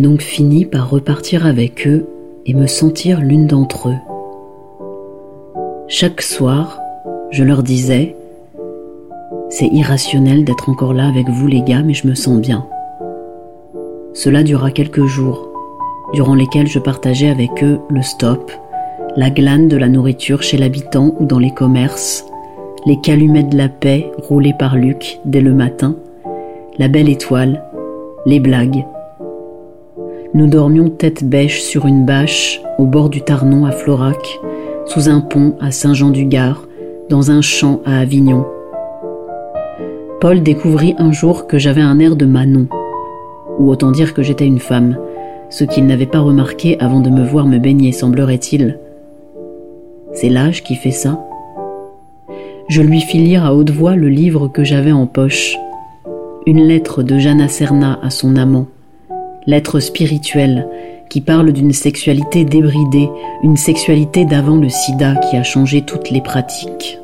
Donc fini par repartir avec eux et me sentir l'une d'entre eux. Chaque soir, je leur disais C'est irrationnel d'être encore là avec vous les gars, mais je me sens bien. Cela dura quelques jours, durant lesquels je partageais avec eux le stop, la glane de la nourriture chez l'habitant ou dans les commerces, les calumets de la paix roulés par Luc dès le matin, la belle étoile, les blagues, nous dormions tête bêche sur une bâche au bord du Tarnon à Florac, sous un pont à Saint-Jean-du-Gard, dans un champ à Avignon. Paul découvrit un jour que j'avais un air de Manon, ou autant dire que j'étais une femme, ce qu'il n'avait pas remarqué avant de me voir me baigner, semblerait-il. C'est l'âge qui fait ça. Je lui fis lire à haute voix le livre que j'avais en poche, une lettre de Jeanne Serna à son amant l'être spirituel, qui parle d'une sexualité débridée, une sexualité d'avant le sida qui a changé toutes les pratiques.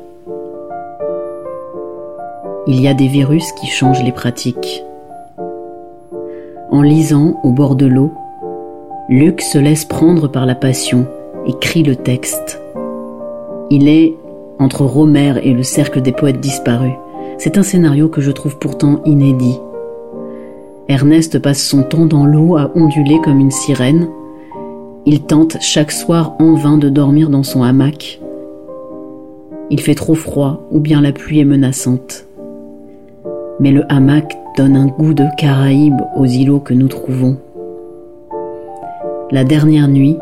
Il y a des virus qui changent les pratiques. En lisant au bord de l'eau, Luc se laisse prendre par la passion et crie le texte. Il est entre Romère et le cercle des poètes disparus. C'est un scénario que je trouve pourtant inédit Ernest passe son temps dans l'eau à onduler comme une sirène. Il tente chaque soir en vain de dormir dans son hamac. Il fait trop froid ou bien la pluie est menaçante. Mais le hamac donne un goût de Caraïbes aux îlots que nous trouvons. La dernière nuit,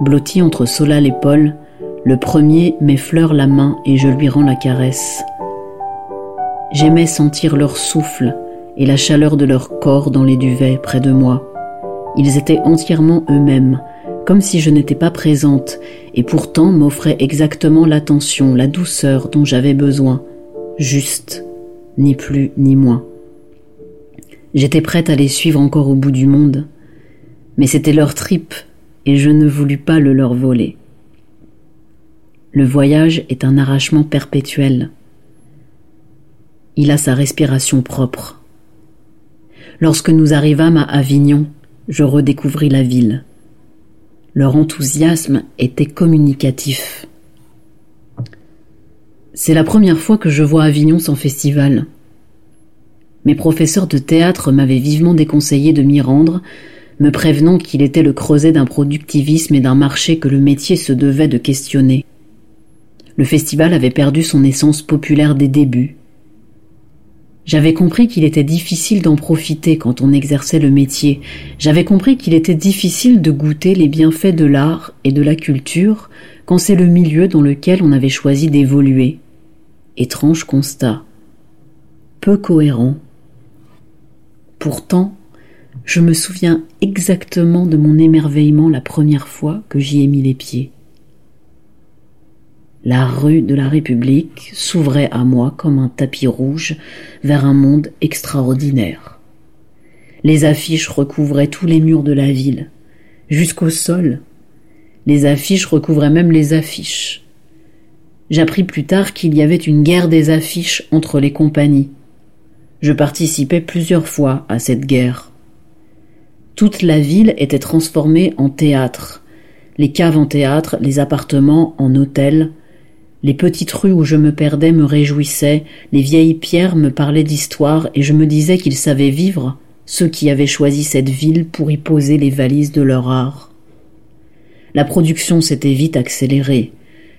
blotti entre Solal et Paul, le premier m'effleure la main et je lui rends la caresse. J'aimais sentir leur souffle et la chaleur de leur corps dans les duvets près de moi. Ils étaient entièrement eux-mêmes, comme si je n'étais pas présente, et pourtant m'offraient exactement l'attention, la douceur dont j'avais besoin, juste, ni plus ni moins. J'étais prête à les suivre encore au bout du monde, mais c'était leur tripe, et je ne voulus pas le leur voler. Le voyage est un arrachement perpétuel. Il a sa respiration propre. Lorsque nous arrivâmes à Avignon, je redécouvris la ville. Leur enthousiasme était communicatif. C'est la première fois que je vois Avignon sans festival. Mes professeurs de théâtre m'avaient vivement déconseillé de m'y rendre, me prévenant qu'il était le creuset d'un productivisme et d'un marché que le métier se devait de questionner. Le festival avait perdu son essence populaire des débuts, j'avais compris qu'il était difficile d'en profiter quand on exerçait le métier. J'avais compris qu'il était difficile de goûter les bienfaits de l'art et de la culture quand c'est le milieu dans lequel on avait choisi d'évoluer. Étrange constat. Peu cohérent. Pourtant, je me souviens exactement de mon émerveillement la première fois que j'y ai mis les pieds la rue de la République s'ouvrait à moi comme un tapis rouge vers un monde extraordinaire. Les affiches recouvraient tous les murs de la ville, jusqu'au sol. Les affiches recouvraient même les affiches. J'appris plus tard qu'il y avait une guerre des affiches entre les compagnies. Je participais plusieurs fois à cette guerre. Toute la ville était transformée en théâtre, les caves en théâtre, les appartements en hôtels, les petites rues où je me perdais me réjouissaient, les vieilles pierres me parlaient d'histoire, et je me disais qu'ils savaient vivre, ceux qui avaient choisi cette ville pour y poser les valises de leur art. La production s'était vite accélérée,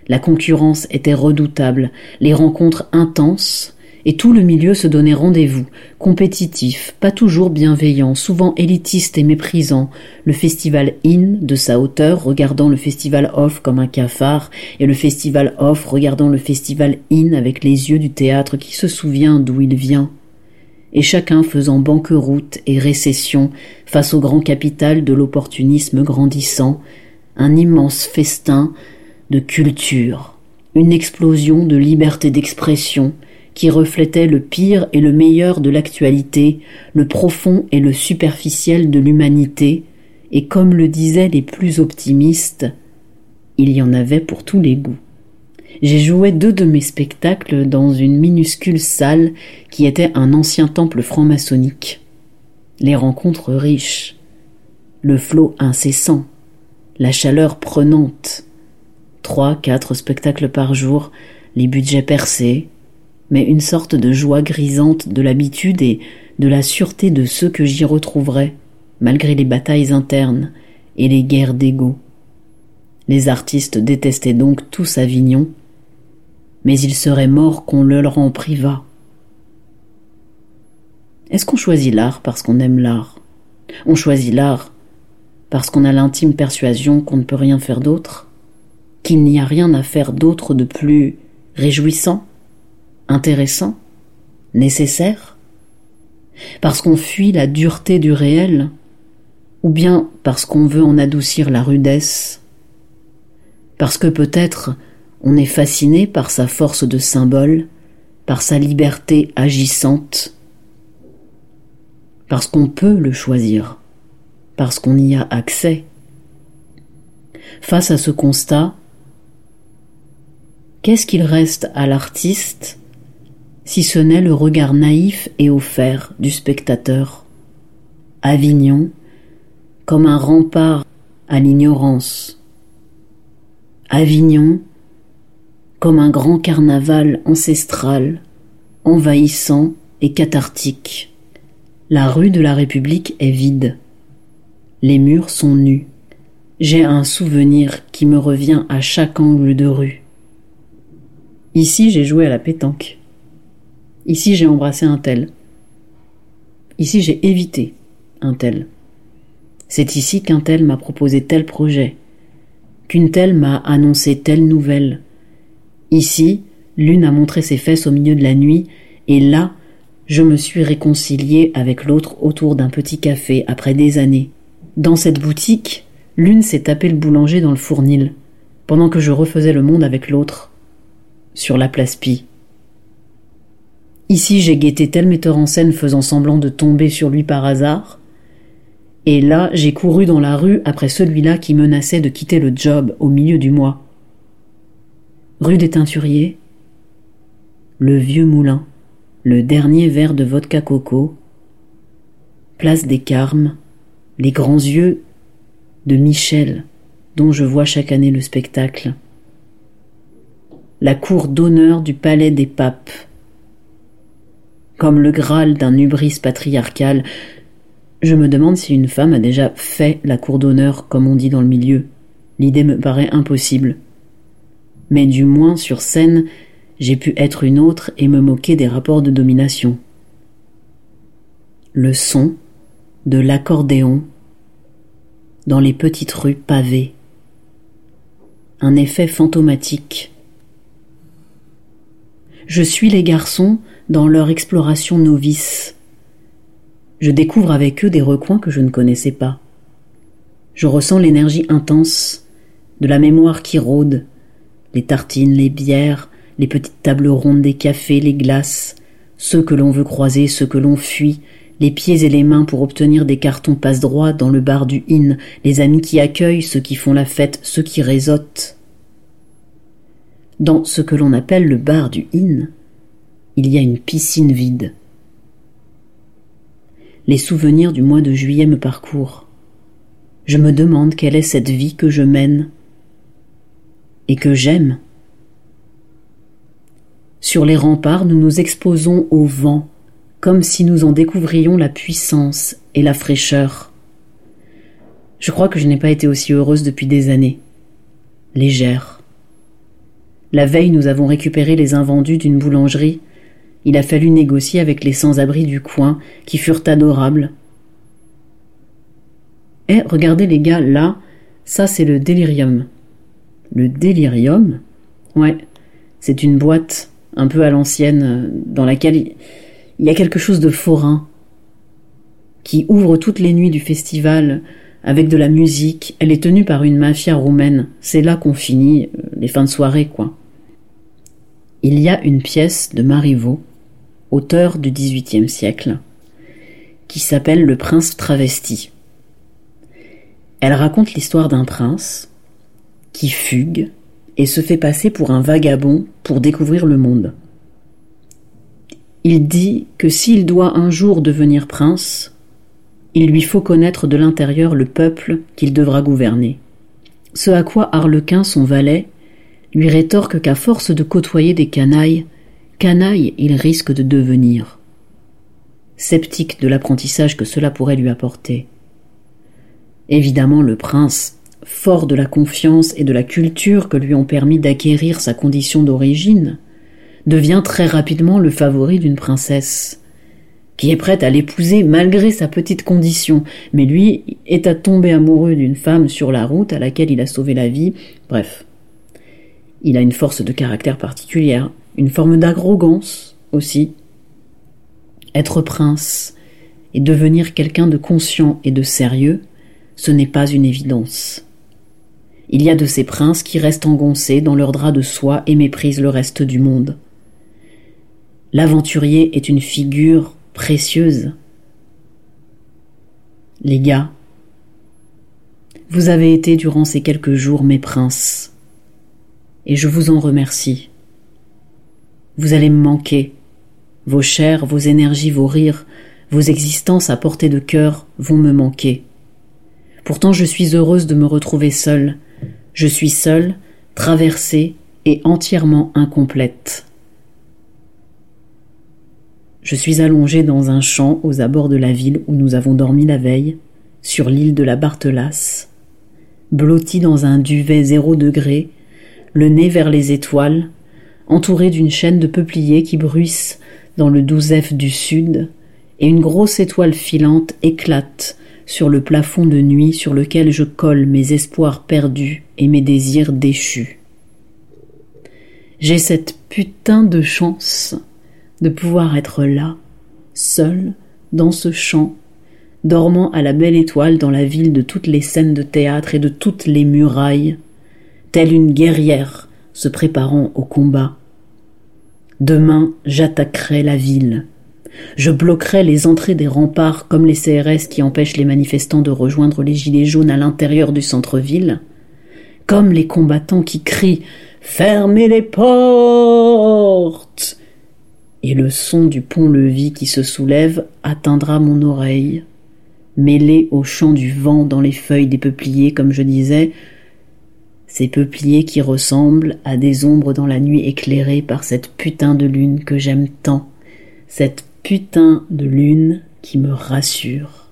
la concurrence était redoutable, les rencontres intenses, et tout le milieu se donnait rendez-vous, compétitif, pas toujours bienveillant, souvent élitiste et méprisant, le festival in de sa hauteur regardant le festival off comme un cafard, et le festival off regardant le festival in avec les yeux du théâtre qui se souvient d'où il vient. et chacun faisant banqueroute et récession face au grand capital de l'opportunisme grandissant, un immense festin de culture, une explosion de liberté d'expression qui reflétait le pire et le meilleur de l'actualité, le profond et le superficiel de l'humanité, et comme le disaient les plus optimistes, il y en avait pour tous les goûts. J'ai joué deux de mes spectacles dans une minuscule salle qui était un ancien temple franc-maçonnique. Les rencontres riches, le flot incessant, la chaleur prenante, trois, quatre spectacles par jour, les budgets percés, mais une sorte de joie grisante de l'habitude et de la sûreté de ceux que j'y retrouverais, malgré les batailles internes et les guerres d'ego. Les artistes détestaient donc tous Avignon, mais ils seraient morts qu'on le leur en privât. Est-ce qu'on choisit l'art parce qu'on aime l'art? On choisit l'art parce qu'on a l'intime persuasion qu'on ne peut rien faire d'autre Qu'il n'y a rien à faire d'autre de plus réjouissant? Intéressant Nécessaire Parce qu'on fuit la dureté du réel Ou bien parce qu'on veut en adoucir la rudesse Parce que peut-être on est fasciné par sa force de symbole, par sa liberté agissante, parce qu'on peut le choisir, parce qu'on y a accès. Face à ce constat, qu'est-ce qu'il reste à l'artiste si ce n'est le regard naïf et offert du spectateur Avignon, comme un rempart à l'ignorance. Avignon, comme un grand carnaval ancestral, envahissant et cathartique. La rue de la République est vide. Les murs sont nus. J'ai un souvenir qui me revient à chaque angle de rue. Ici, j'ai joué à la pétanque. Ici, j'ai embrassé un tel. Ici, j'ai évité un tel. C'est ici qu'un tel m'a proposé tel projet, qu'une telle m'a annoncé telle nouvelle, Ici, l'une a montré ses fesses au milieu de la nuit, et là, je me suis réconcilié avec l'autre autour d'un petit café après des années. Dans cette boutique, l'une s'est tapé le boulanger dans le fournil, pendant que je refaisais le monde avec l'autre, sur la place Pi. Ici, j'ai guetté tel metteur en scène faisant semblant de tomber sur lui par hasard, et là, j'ai couru dans la rue après celui-là qui menaçait de quitter le job au milieu du mois. Rue des Teinturiers, le vieux moulin, le dernier verre de vodka coco, place des Carmes, les grands yeux de Michel, dont je vois chaque année le spectacle, la cour d'honneur du palais des papes, comme le Graal d'un hubris patriarcal, je me demande si une femme a déjà fait la cour d'honneur, comme on dit dans le milieu. L'idée me paraît impossible mais du moins sur scène, j'ai pu être une autre et me moquer des rapports de domination. Le son de l'accordéon dans les petites rues pavées. Un effet fantomatique. Je suis les garçons dans leur exploration novice. Je découvre avec eux des recoins que je ne connaissais pas. Je ressens l'énergie intense, de la mémoire qui rôde, les tartines, les bières, les petites tables rondes des cafés, les glaces, ceux que l'on veut croiser, ceux que l'on fuit, les pieds et les mains pour obtenir des cartons passe-droit dans le bar du inn, les amis qui accueillent, ceux qui font la fête, ceux qui réseautent. Dans ce que l'on appelle le bar du inn, il y a une piscine vide. Les souvenirs du mois de juillet me parcourent. Je me demande quelle est cette vie que je mène, et que j'aime. Sur les remparts, nous nous exposons au vent, comme si nous en découvrions la puissance et la fraîcheur. Je crois que je n'ai pas été aussi heureuse depuis des années. Légère. La veille, nous avons récupéré les invendus d'une boulangerie. Il a fallu négocier avec les sans-abri du coin, qui furent adorables. Eh, regardez les gars, là, ça c'est le délirium. Le délirium? Ouais, c'est une boîte un peu à l'ancienne dans laquelle Il y a quelque chose de forain qui ouvre toutes les nuits du festival avec de la musique. Elle est tenue par une mafia roumaine. C'est là qu'on finit euh, les fins de soirée, quoi. Il y a une pièce de Marivaux, auteur du XVIIIe siècle, qui s'appelle Le prince travesti. Elle raconte l'histoire d'un prince qui fugue et se fait passer pour un vagabond pour découvrir le monde. Il dit que s'il doit un jour devenir prince, il lui faut connaître de l'intérieur le peuple qu'il devra gouverner. Ce à quoi Harlequin, son valet, lui rétorque qu'à force de côtoyer des canailles, canaille il risque de devenir. Sceptique de l'apprentissage que cela pourrait lui apporter. Évidemment, le prince, fort de la confiance et de la culture que lui ont permis d'acquérir sa condition d'origine, devient très rapidement le favori d'une princesse, qui est prête à l'épouser malgré sa petite condition, mais lui est à tomber amoureux d'une femme sur la route à laquelle il a sauvé la vie, bref. Il a une force de caractère particulière, une forme d'arrogance aussi. Être prince et devenir quelqu'un de conscient et de sérieux, ce n'est pas une évidence. Il y a de ces princes qui restent engoncés dans leurs draps de soie et méprisent le reste du monde. L'aventurier est une figure précieuse. Les gars, vous avez été durant ces quelques jours mes princes, et je vous en remercie. Vous allez me manquer. Vos chairs, vos énergies, vos rires, vos existences à portée de cœur vont me manquer. Pourtant je suis heureuse de me retrouver seule. Je suis seule, traversée et entièrement incomplète. Je suis allongée dans un champ aux abords de la ville où nous avons dormi la veille, sur l'île de la Barthelasse, blottie dans un duvet zéro degré, le nez vers les étoiles, entourée d'une chaîne de peupliers qui bruissent dans le douzef du sud, et une grosse étoile filante éclate sur le plafond de nuit sur lequel je colle mes espoirs perdus et mes désirs déchus. J'ai cette putain de chance de pouvoir être là, seul, dans ce champ, dormant à la belle étoile dans la ville de toutes les scènes de théâtre et de toutes les murailles, telle une guerrière se préparant au combat. Demain, j'attaquerai la ville, je bloquerai les entrées des remparts comme les CRS qui empêchent les manifestants de rejoindre les gilets jaunes à l'intérieur du centre-ville, comme les combattants qui crient Fermez les portes Et le son du pont-levis qui se soulève atteindra mon oreille, mêlé au chant du vent dans les feuilles des peupliers, comme je disais, ces peupliers qui ressemblent à des ombres dans la nuit éclairée par cette putain de lune que j'aime tant, cette putain de lune qui me rassure.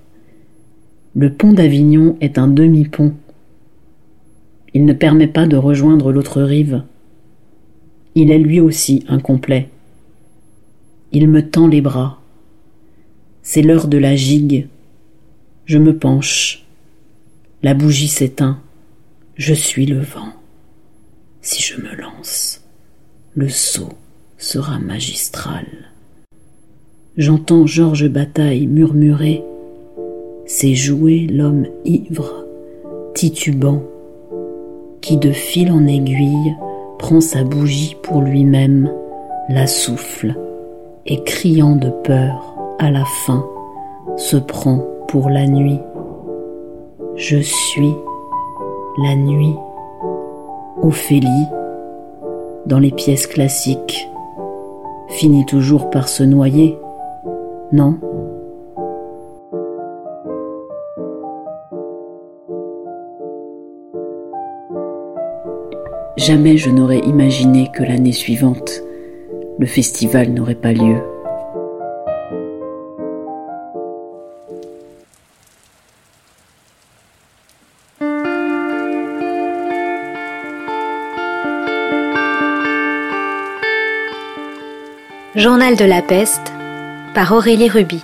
Le pont d'Avignon est un demi-pont. Il ne permet pas de rejoindre l'autre rive. Il est lui aussi incomplet. Il me tend les bras. C'est l'heure de la gigue. Je me penche. La bougie s'éteint. Je suis le vent. Si je me lance, le saut sera magistral. J'entends Georges Bataille murmurer C'est jouer l'homme ivre, titubant, qui de fil en aiguille prend sa bougie pour lui-même, la souffle, et criant de peur, à la fin, se prend pour la nuit. Je suis la nuit. Ophélie, dans les pièces classiques, finit toujours par se noyer non? Jamais je n'aurais imaginé que l'année suivante, le festival n'aurait pas lieu. Journal de la peste par Aurélie Ruby.